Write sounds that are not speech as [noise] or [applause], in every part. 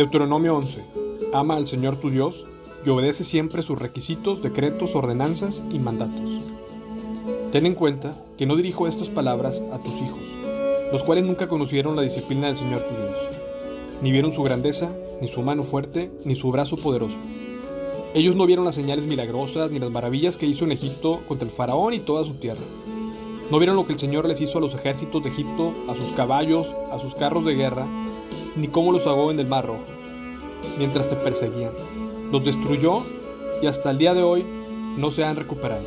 Deuteronomio 11. Ama al Señor tu Dios y obedece siempre sus requisitos, decretos, ordenanzas y mandatos. Ten en cuenta que no dirijo estas palabras a tus hijos, los cuales nunca conocieron la disciplina del Señor tu Dios, ni vieron su grandeza, ni su mano fuerte, ni su brazo poderoso. Ellos no vieron las señales milagrosas, ni las maravillas que hizo en Egipto contra el faraón y toda su tierra. No vieron lo que el Señor les hizo a los ejércitos de Egipto, a sus caballos, a sus carros de guerra, ni cómo los ahogó en el mar rojo, mientras te perseguían. Los destruyó y hasta el día de hoy no se han recuperado.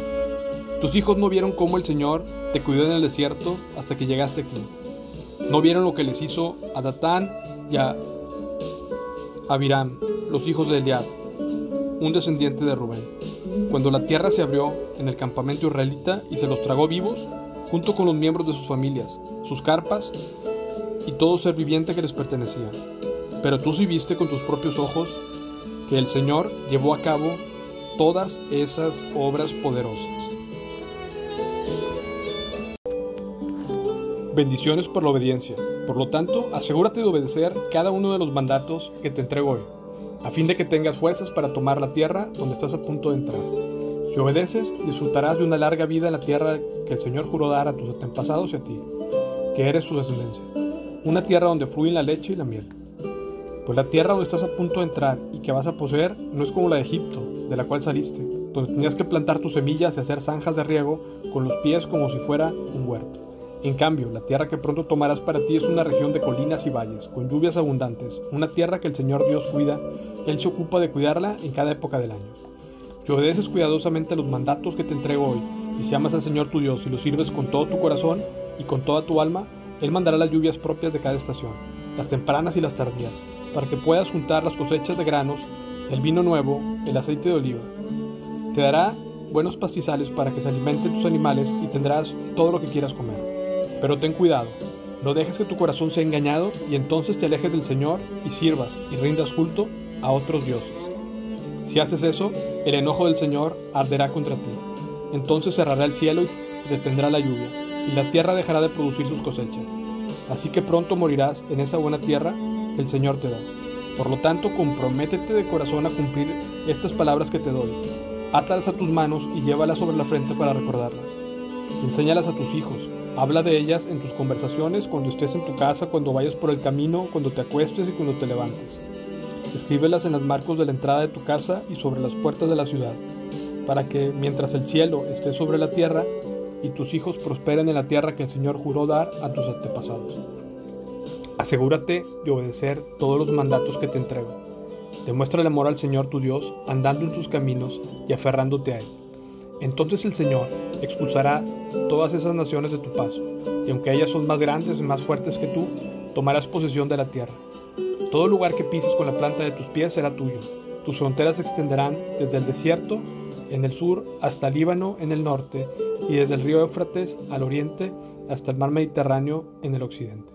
Tus hijos no vieron cómo el Señor te cuidó en el desierto hasta que llegaste aquí. No vieron lo que les hizo a Datán y a Abiram, los hijos de Eliab, un descendiente de Rubén. Cuando la tierra se abrió en el campamento israelita y se los tragó vivos, junto con los miembros de sus familias, sus carpas y todo ser viviente que les pertenecía. Pero tú sí viste con tus propios ojos que el Señor llevó a cabo todas esas obras poderosas. Bendiciones por la obediencia. Por lo tanto, asegúrate de obedecer cada uno de los mandatos que te entrego hoy, a fin de que tengas fuerzas para tomar la tierra donde estás a punto de entrar. Si obedeces, disfrutarás de una larga vida en la tierra que el Señor juró dar a tus antepasados y a ti, que eres su descendencia, una tierra donde fluyen la leche y la miel. Pues la tierra donde estás a punto de entrar y que vas a poseer no es como la de Egipto, de la cual saliste, donde tenías que plantar tus semillas y hacer zanjas de riego con los pies como si fuera un huerto. En cambio, la tierra que pronto tomarás para ti es una región de colinas y valles, con lluvias abundantes, una tierra que el Señor Dios cuida, Él se ocupa de cuidarla en cada época del año. Si obedeces cuidadosamente los mandatos que te entrego hoy, y si amas al Señor tu Dios y lo sirves con todo tu corazón y con toda tu alma, Él mandará las lluvias propias de cada estación, las tempranas y las tardías, para que puedas juntar las cosechas de granos, el vino nuevo, el aceite de oliva. Te dará buenos pastizales para que se alimenten tus animales y tendrás todo lo que quieras comer. Pero ten cuidado, no dejes que tu corazón sea engañado y entonces te alejes del Señor y sirvas y rindas culto a otros dioses. Si haces eso, el enojo del Señor arderá contra ti. Entonces cerrará el cielo y detendrá la lluvia, y la tierra dejará de producir sus cosechas. Así que pronto morirás en esa buena tierra el Señor te da. Por lo tanto, comprométete de corazón a cumplir estas palabras que te doy. Átalas a tus manos y llévalas sobre la frente para recordarlas. Enséñalas a tus hijos Habla de ellas en tus conversaciones, cuando estés en tu casa, cuando vayas por el camino, cuando te acuestes y cuando te levantes. Escríbelas en los marcos de la entrada de tu casa y sobre las puertas de la ciudad, para que, mientras el cielo esté sobre la tierra, y tus hijos prosperen en la tierra que el Señor juró dar a tus antepasados. Asegúrate de obedecer todos los mandatos que te entrego. Demuestra el amor al Señor tu Dios, andando en sus caminos y aferrándote a Él. Entonces el Señor expulsará todas esas naciones de tu paso, y aunque ellas son más grandes y más fuertes que tú, tomarás posesión de la tierra. Todo lugar que pises con la planta de tus pies será tuyo. Tus fronteras se extenderán desde el desierto en el sur hasta Líbano en el norte y desde el río Éufrates al oriente hasta el mar Mediterráneo en el occidente.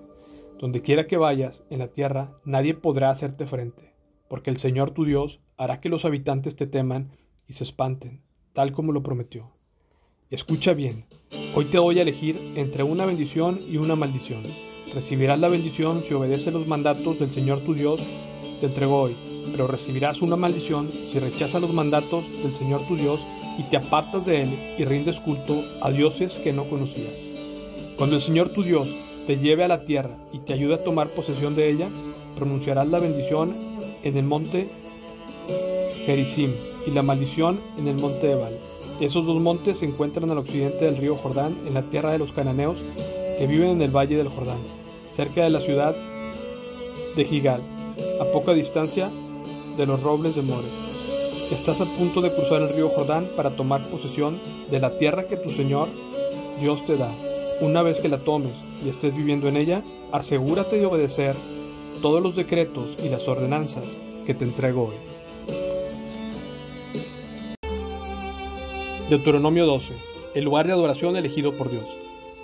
Donde quiera que vayas en la tierra, nadie podrá hacerte frente, porque el Señor tu Dios hará que los habitantes te teman y se espanten tal como lo prometió. Escucha bien, hoy te voy a elegir entre una bendición y una maldición. Recibirás la bendición si obedeces los mandatos del Señor tu Dios, te entrego hoy, pero recibirás una maldición si rechazas los mandatos del Señor tu Dios y te apartas de Él y rindes culto a dioses que no conocías. Cuando el Señor tu Dios te lleve a la tierra y te ayude a tomar posesión de ella, pronunciarás la bendición en el monte Gerizim y la maldición en el monte Ebal. Esos dos montes se encuentran al occidente del río Jordán, en la tierra de los cananeos que viven en el valle del Jordán, cerca de la ciudad de Gigal, a poca distancia de los robles de More. Estás a punto de cruzar el río Jordán para tomar posesión de la tierra que tu Señor Dios te da. Una vez que la tomes y estés viviendo en ella, asegúrate de obedecer todos los decretos y las ordenanzas que te entrego hoy. Deuteronomio 12. El lugar de adoración elegido por Dios.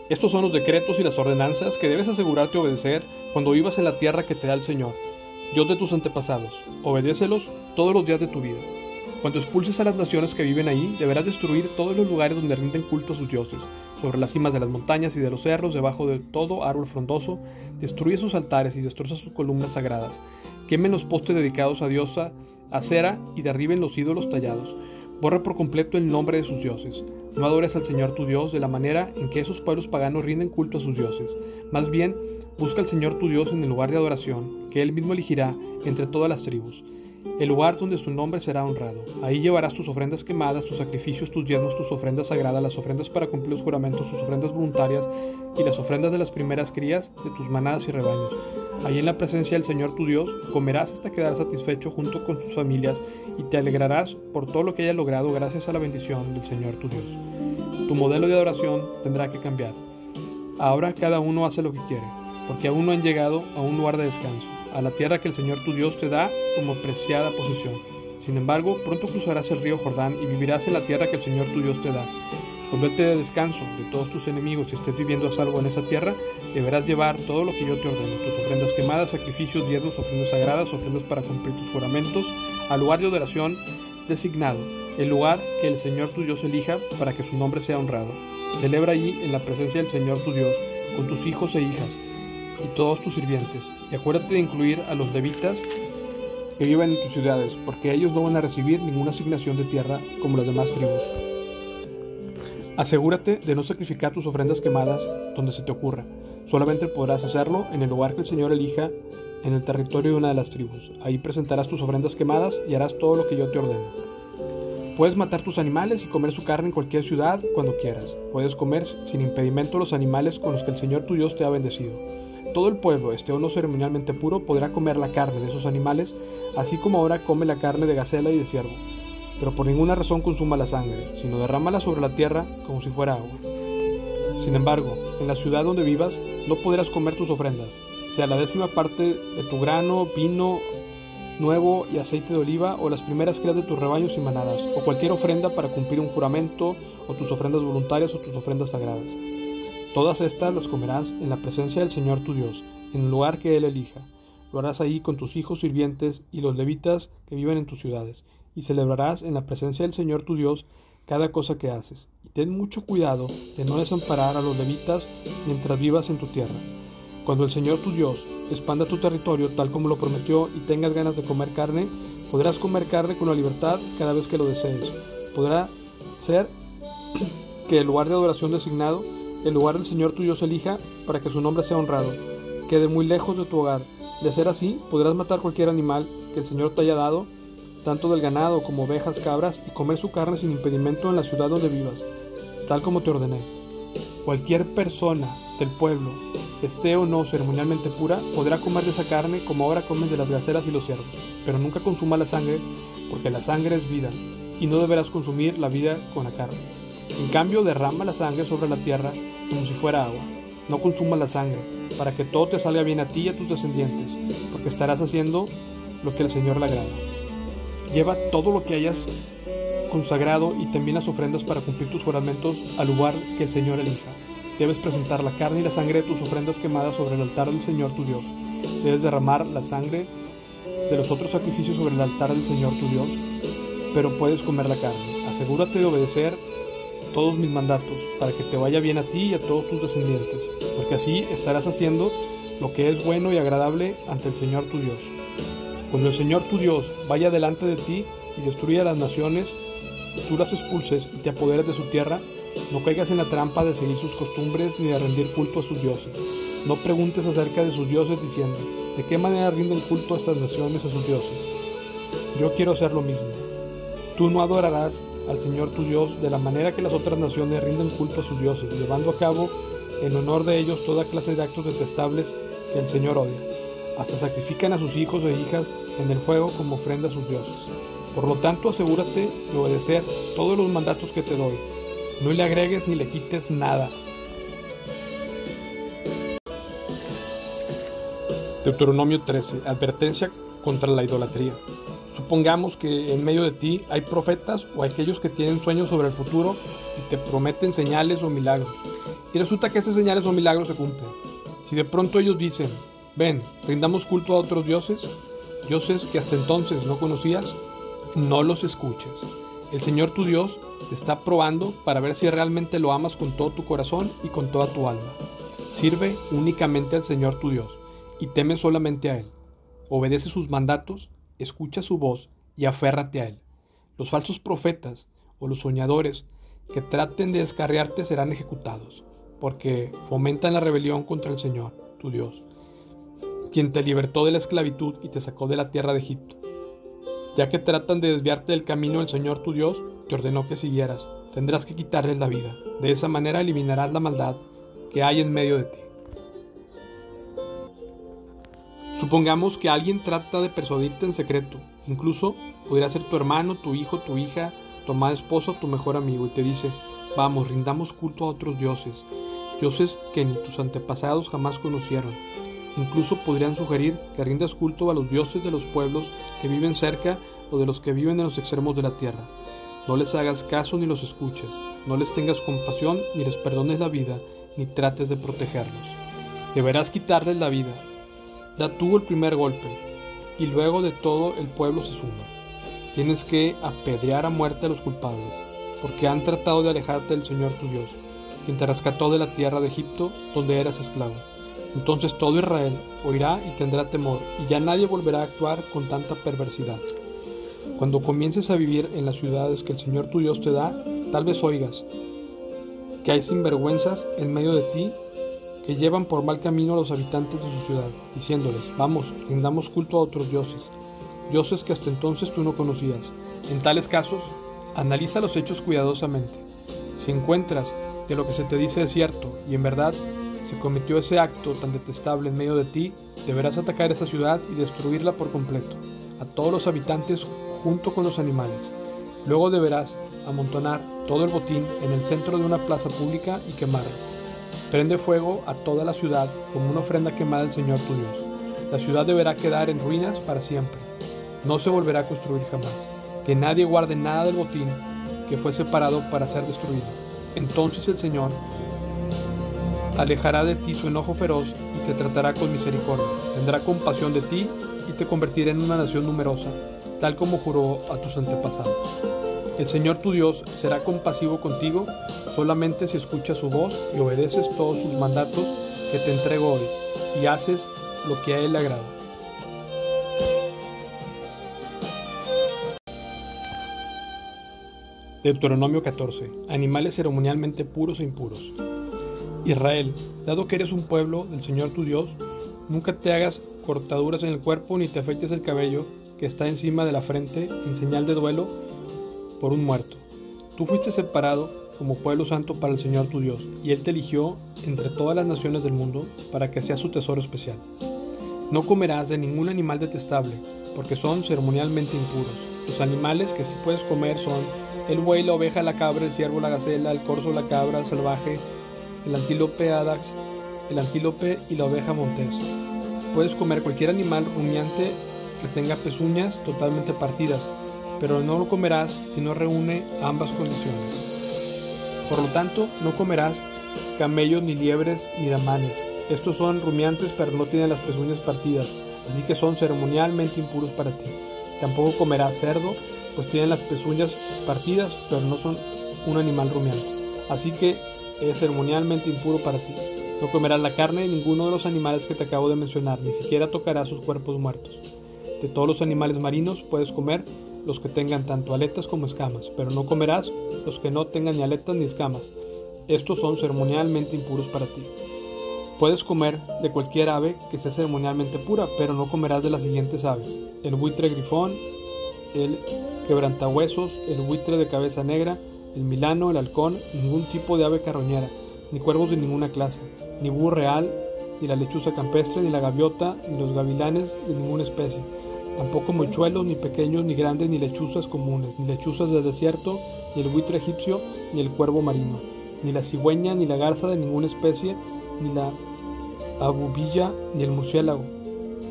Estos son los decretos y las ordenanzas que debes asegurarte obedecer cuando vivas en la tierra que te da el Señor, Dios de tus antepasados. Obedécelos todos los días de tu vida. Cuando expulses a las naciones que viven ahí, deberás destruir todos los lugares donde rinden culto a sus dioses, sobre las cimas de las montañas y de los cerros, debajo de todo árbol frondoso, destruye sus altares y destroza sus columnas sagradas. Quemen los postes dedicados a diosa, a cera y derriben los ídolos tallados. Borra por completo el nombre de sus dioses. No adores al Señor tu Dios de la manera en que esos pueblos paganos rinden culto a sus dioses. Más bien, busca al Señor tu Dios en el lugar de adoración, que Él mismo elegirá entre todas las tribus el lugar donde su nombre será honrado. Ahí llevarás tus ofrendas quemadas, tus sacrificios, tus diezmos, tus ofrendas sagradas, las ofrendas para cumplir los juramentos, tus ofrendas voluntarias y las ofrendas de las primeras crías de tus manadas y rebaños. Ahí en la presencia del Señor tu Dios comerás hasta quedar satisfecho junto con sus familias y te alegrarás por todo lo que haya logrado gracias a la bendición del Señor tu Dios. Tu modelo de adoración tendrá que cambiar. Ahora cada uno hace lo que quiere, porque aún no han llegado a un lugar de descanso a la tierra que el Señor tu Dios te da como preciada posesión. Sin embargo, pronto cruzarás el río Jordán y vivirás en la tierra que el Señor tu Dios te da. Cuando Él te descanso de todos tus enemigos y estés viviendo a salvo en esa tierra, deberás llevar todo lo que yo te ordeno, tus ofrendas quemadas, sacrificios, diezmos, ofrendas sagradas, ofrendas para cumplir tus juramentos, al lugar de adoración designado, el lugar que el Señor tu Dios elija para que su nombre sea honrado. Celebra allí en la presencia del Señor tu Dios, con tus hijos e hijas, y todos tus sirvientes. Y acuérdate de incluir a los levitas que viven en tus ciudades, porque ellos no van a recibir ninguna asignación de tierra como las demás tribus. Asegúrate de no sacrificar tus ofrendas quemadas donde se te ocurra. Solamente podrás hacerlo en el lugar que el Señor elija en el territorio de una de las tribus. Ahí presentarás tus ofrendas quemadas y harás todo lo que yo te ordeno. Puedes matar tus animales y comer su carne en cualquier ciudad cuando quieras. Puedes comer sin impedimento los animales con los que el Señor tu Dios te ha bendecido todo el pueblo, esté o no ceremonialmente puro, podrá comer la carne de esos animales, así como ahora come la carne de gacela y de ciervo. Pero por ninguna razón consuma la sangre, sino derrámala sobre la tierra como si fuera agua. Sin embargo, en la ciudad donde vivas, no podrás comer tus ofrendas, sea la décima parte de tu grano, vino nuevo y aceite de oliva, o las primeras crías de tus rebaños y manadas, o cualquier ofrenda para cumplir un juramento, o tus ofrendas voluntarias o tus ofrendas sagradas. Todas estas las comerás en la presencia del Señor tu Dios, en el lugar que Él elija. Lo harás ahí con tus hijos sirvientes y los levitas que viven en tus ciudades, y celebrarás en la presencia del Señor tu Dios cada cosa que haces. Y ten mucho cuidado de no desamparar a los levitas mientras vivas en tu tierra. Cuando el Señor tu Dios expanda tu territorio tal como lo prometió y tengas ganas de comer carne, podrás comer carne con la libertad cada vez que lo desees. Podrá ser [clears throat] que el lugar de adoración designado el lugar del Señor tu Dios elija para que su nombre sea honrado. Quede muy lejos de tu hogar. De ser así, podrás matar cualquier animal que el Señor te haya dado, tanto del ganado como ovejas, cabras, y comer su carne sin impedimento en la ciudad donde vivas, tal como te ordené. Cualquier persona del pueblo, esté o no ceremonialmente pura, podrá comer de esa carne como ahora comen de las gaceras y los ciervos, pero nunca consuma la sangre, porque la sangre es vida, y no deberás consumir la vida con la carne. En cambio, derrama la sangre sobre la tierra como si fuera agua. No consumas la sangre, para que todo te salga bien a ti y a tus descendientes, porque estarás haciendo lo que el Señor le agrada. Lleva todo lo que hayas consagrado y también las ofrendas para cumplir tus juramentos al lugar que el Señor elija. Debes presentar la carne y la sangre de tus ofrendas quemadas sobre el altar del Señor tu Dios. Debes derramar la sangre de los otros sacrificios sobre el altar del Señor tu Dios, pero puedes comer la carne. Asegúrate de obedecer todos mis mandatos, para que te vaya bien a ti y a todos tus descendientes, porque así estarás haciendo lo que es bueno y agradable ante el Señor tu Dios. Cuando el Señor tu Dios vaya delante de ti y destruya las naciones, tú las expulses y te apoderes de su tierra, no caigas en la trampa de seguir sus costumbres ni de rendir culto a sus dioses. No preguntes acerca de sus dioses diciendo, ¿de qué manera rinden culto a estas naciones a sus dioses? Yo quiero hacer lo mismo. Tú no adorarás al Señor tu Dios de la manera que las otras naciones rinden culto a sus dioses, llevando a cabo en honor de ellos toda clase de actos detestables que el Señor odia. Hasta sacrifican a sus hijos e hijas en el fuego como ofrenda a sus dioses. Por lo tanto, asegúrate de obedecer todos los mandatos que te doy. No le agregues ni le quites nada. Deuteronomio 13. Advertencia contra la idolatría. Supongamos que en medio de ti hay profetas o aquellos que tienen sueños sobre el futuro y te prometen señales o milagros. Y resulta que esas señales o milagros se cumplen. Si de pronto ellos dicen, ven, rindamos culto a otros dioses, dioses que hasta entonces no conocías, no los escuches. El Señor tu Dios te está probando para ver si realmente lo amas con todo tu corazón y con toda tu alma. Sirve únicamente al Señor tu Dios y teme solamente a Él. obedece sus mandatos, escucha su voz y aférrate a él. Los falsos profetas o los soñadores que traten de descarriarte serán ejecutados, porque fomentan la rebelión contra el Señor, tu Dios, quien te libertó de la esclavitud y te sacó de la tierra de Egipto. Ya que tratan de desviarte del camino del Señor tu Dios, te ordenó que siguieras. Tendrás que quitarles la vida. De esa manera eliminarás la maldad que hay en medio de ti. Supongamos que alguien trata de persuadirte en secreto. Incluso podría ser tu hermano, tu hijo, tu hija, tu amada esposa tu mejor amigo y te dice, vamos, rindamos culto a otros dioses, dioses que ni tus antepasados jamás conocieron. Incluso podrían sugerir que rindas culto a los dioses de los pueblos que viven cerca o de los que viven en los extremos de la tierra. No les hagas caso ni los escuches, no les tengas compasión ni les perdones la vida, ni trates de protegerlos. Deberás quitarles la vida, Da tú el primer golpe, y luego de todo el pueblo se suma. Tienes que apedrear a muerte a los culpables, porque han tratado de alejarte del Señor tu Dios, quien te rescató de la tierra de Egipto, donde eras esclavo. Entonces todo Israel oirá y tendrá temor, y ya nadie volverá a actuar con tanta perversidad. Cuando comiences a vivir en las ciudades que el Señor tu Dios te da, tal vez oigas que hay sinvergüenzas en medio de ti que llevan por mal camino a los habitantes de su ciudad, diciéndoles, vamos, rindamos culto a otros dioses, dioses que hasta entonces tú no conocías. En tales casos, analiza los hechos cuidadosamente. Si encuentras que lo que se te dice es cierto y en verdad se cometió ese acto tan detestable en medio de ti, deberás atacar esa ciudad y destruirla por completo, a todos los habitantes junto con los animales. Luego deberás amontonar todo el botín en el centro de una plaza pública y quemarlo Prende fuego a toda la ciudad como una ofrenda quemada al Señor tu Dios. La ciudad deberá quedar en ruinas para siempre. No se volverá a construir jamás. Que nadie guarde nada del botín que fue separado para ser destruido. Entonces el Señor alejará de ti su enojo feroz y te tratará con misericordia. Tendrá compasión de ti y te convertirá en una nación numerosa, tal como juró a tus antepasados. El Señor tu Dios será compasivo contigo solamente si escuchas su voz y obedeces todos sus mandatos que te entrego hoy y haces lo que a Él le agrada. Deuteronomio 14. Animales ceremonialmente puros e impuros. Israel, dado que eres un pueblo del Señor tu Dios, nunca te hagas cortaduras en el cuerpo ni te afeites el cabello que está encima de la frente en señal de duelo por un muerto. Tú fuiste separado como pueblo santo para el Señor tu Dios, y Él te eligió entre todas las naciones del mundo para que seas su tesoro especial. No comerás de ningún animal detestable, porque son ceremonialmente impuros. Los animales que sí puedes comer son el buey, la oveja, la cabra, el ciervo, la gacela, el corzo, la cabra salvaje, el antílope adax, el antílope y la oveja montés. Puedes comer cualquier animal rumiante que tenga pezuñas totalmente partidas, pero no lo comerás si no reúne ambas condiciones. Por lo tanto, no comerás camellos, ni liebres, ni damanes. Estos son rumiantes, pero no tienen las pezuñas partidas, así que son ceremonialmente impuros para ti. Tampoco comerás cerdo, pues tienen las pezuñas partidas, pero no son un animal rumiante. Así que es ceremonialmente impuro para ti. No comerás la carne de ninguno de los animales que te acabo de mencionar, ni siquiera tocarás sus cuerpos muertos. De todos los animales marinos puedes comer los que tengan tanto aletas como escamas, pero no comerás los que no tengan ni aletas ni escamas. Estos son ceremonialmente impuros para ti. Puedes comer de cualquier ave que sea ceremonialmente pura, pero no comerás de las siguientes aves: el buitre grifón, el quebrantahuesos, el buitre de cabeza negra, el milano, el halcón, ningún tipo de ave carroñera, ni cuervos de ninguna clase, ni búho real, ni la lechuza campestre, ni la gaviota, ni los gavilanes de ninguna especie Tampoco mochuelos, ni pequeños, ni grandes, ni lechuzas comunes, ni lechuzas del desierto, ni el buitre egipcio, ni el cuervo marino, ni la cigüeña, ni la garza de ninguna especie, ni la abubilla, ni el murciélago.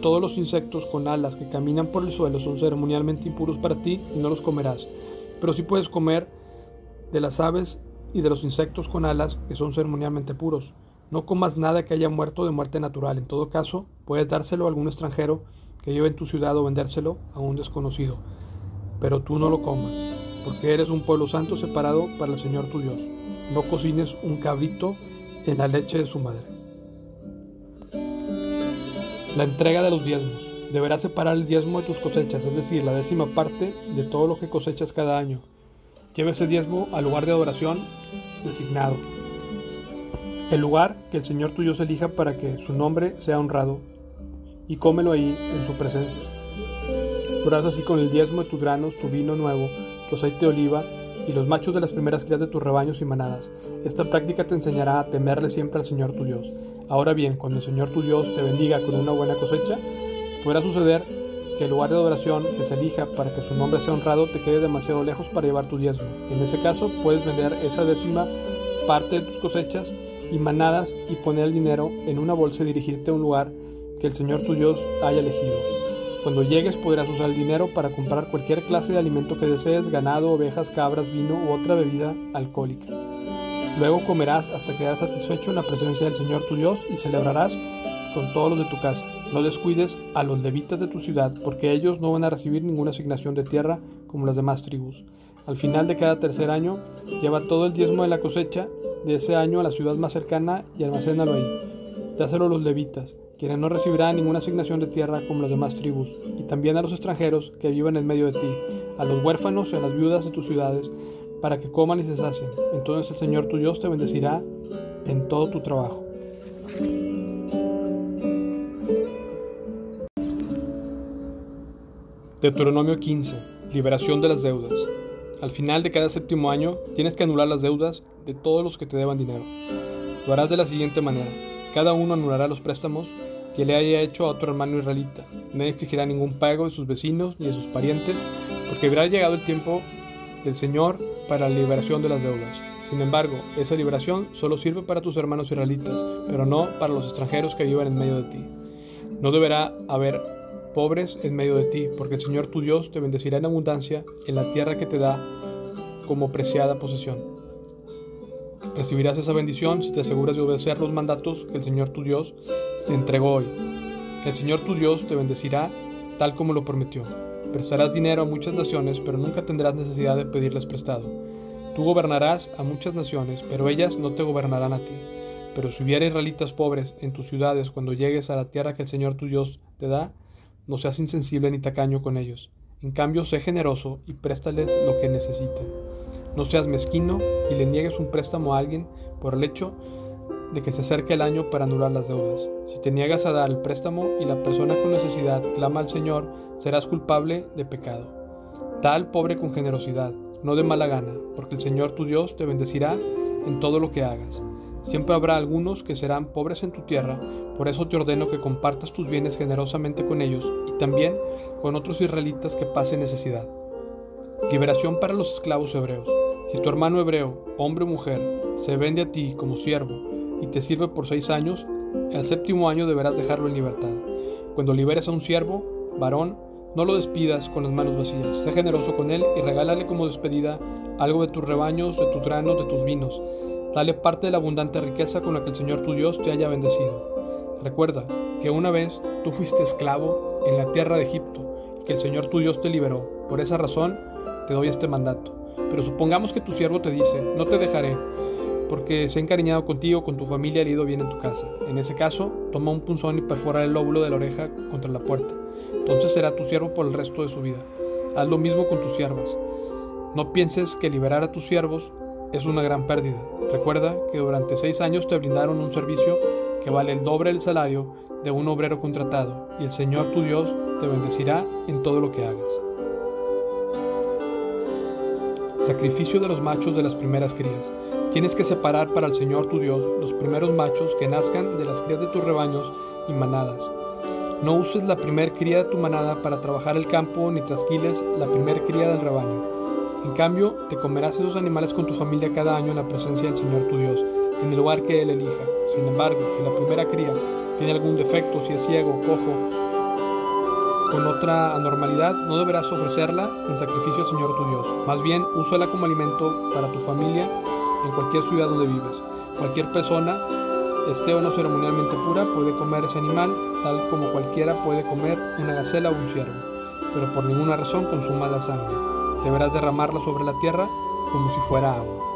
Todos los insectos con alas que caminan por el suelo son ceremonialmente impuros para ti y no los comerás. Pero sí puedes comer de las aves y de los insectos con alas que son ceremonialmente puros. No comas nada que haya muerto de muerte natural. En todo caso, puedes dárselo a algún extranjero que lleve en tu ciudad o vendérselo a un desconocido. Pero tú no lo comas, porque eres un pueblo santo separado para el Señor tu Dios. No cocines un cabrito en la leche de su madre. La entrega de los diezmos. Deberás separar el diezmo de tus cosechas, es decir, la décima parte de todo lo que cosechas cada año. Lleva ese diezmo al lugar de adoración designado. El lugar que el Señor tuyo se elija para que su nombre sea honrado, y cómelo ahí en su presencia. Tú así con el diezmo de tus granos, tu vino nuevo, tu aceite de oliva y los machos de las primeras crías de tus rebaños y manadas. Esta práctica te enseñará a temerle siempre al Señor tu Dios. Ahora bien, cuando el Señor tu Dios te bendiga con una buena cosecha, podrá suceder que el lugar de adoración que se elija para que su nombre sea honrado te quede demasiado lejos para llevar tu diezmo. En ese caso, puedes vender esa décima parte de tus cosechas y manadas y poner el dinero en una bolsa y dirigirte a un lugar que el Señor tu Dios haya elegido. Cuando llegues podrás usar el dinero para comprar cualquier clase de alimento que desees, ganado, ovejas, cabras, vino u otra bebida alcohólica. Luego comerás hasta quedar satisfecho en la presencia del Señor tu Dios y celebrarás con todos los de tu casa. No descuides a los levitas de tu ciudad, porque ellos no van a recibir ninguna asignación de tierra como las demás tribus. Al final de cada tercer año, lleva todo el diezmo de la cosecha de ese año a la ciudad más cercana y almacénalo ahí. Dáselo a los levitas, quienes no recibirán ninguna asignación de tierra como las demás tribus, y también a los extranjeros que viven en medio de ti, a los huérfanos y a las viudas de tus ciudades, para que coman y se sacien. Entonces el Señor tu Dios te bendecirá en todo tu trabajo. Deuteronomio 15. Liberación de las deudas. Al final de cada séptimo año tienes que anular las deudas de todos los que te deban dinero. Lo harás de la siguiente manera. Cada uno anulará los préstamos que le haya hecho a otro hermano israelita. No exigirá ningún pago de sus vecinos ni de sus parientes, porque habrá llegado el tiempo del Señor para la liberación de las deudas. Sin embargo, esa liberación solo sirve para tus hermanos israelitas, pero no para los extranjeros que vivan en medio de ti. No deberá haber pobres en medio de ti, porque el Señor tu Dios te bendecirá en abundancia en la tierra que te da como preciada posesión. Recibirás esa bendición si te aseguras de obedecer los mandatos que el Señor tu Dios te entregó hoy. El Señor tu Dios te bendecirá tal como lo prometió. Prestarás dinero a muchas naciones, pero nunca tendrás necesidad de pedirles prestado. Tú gobernarás a muchas naciones, pero ellas no te gobernarán a ti. Pero si hubiera israelitas pobres en tus ciudades cuando llegues a la tierra que el Señor tu Dios te da, no seas insensible ni tacaño con ellos. En cambio, sé generoso y préstales lo que necesiten. No seas mezquino y le niegues un préstamo a alguien por el hecho de que se acerque el año para anular las deudas. Si te niegas a dar el préstamo y la persona con necesidad clama al Señor, serás culpable de pecado. Da al pobre con generosidad, no de mala gana, porque el Señor tu Dios te bendecirá en todo lo que hagas. Siempre habrá algunos que serán pobres en tu tierra, por eso te ordeno que compartas tus bienes generosamente con ellos y también con otros israelitas que pasen necesidad. Liberación para los esclavos hebreos. Si tu hermano hebreo, hombre o mujer, se vende a ti como siervo y te sirve por seis años, el séptimo año deberás dejarlo en libertad. Cuando liberes a un siervo, varón, no lo despidas con las manos vacías. Sé generoso con él y regálale como despedida algo de tus rebaños, de tus granos, de tus vinos Dale parte de la abundante riqueza con la que el Señor tu Dios te haya bendecido. Recuerda que una vez tú fuiste esclavo en la tierra de Egipto que el Señor tu Dios te liberó. Por esa razón te doy este mandato. Pero supongamos que tu siervo te dice, no te dejaré, porque se ha encariñado contigo, con tu familia y ha ido bien en tu casa. En ese caso, toma un punzón y perfora el lóbulo de la oreja contra la puerta. Entonces será tu siervo por el resto de su vida. Haz lo mismo con tus siervas. No pienses que liberar a tus siervos es una gran pérdida. Recuerda que durante seis años te brindaron un servicio que vale el doble del salario de un obrero contratado y el Señor tu Dios te bendecirá en todo lo que hagas. Sacrificio de los machos de las primeras crías. Tienes que separar para el Señor tu Dios los primeros machos que nazcan de las crías de tus rebaños y manadas. No uses la primer cría de tu manada para trabajar el campo ni trasquiles la primer cría del rebaño en cambio, te comerás esos animales con tu familia cada año en la presencia del Señor tu Dios, en el lugar que Él elija. Sin embargo, si la primera cría tiene algún defecto, si es ciego, cojo, con otra anormalidad, no deberás ofrecerla en sacrificio al Señor tu Dios. Más bien, úsala como alimento para tu familia en cualquier ciudad donde vives. Cualquier persona, esté o no ceremonialmente pura, puede comer ese animal, tal como cualquiera puede comer una gacela o un ciervo, pero por ninguna razón consuma la sangre deberás derramarla sobre la tierra como si fuera agua.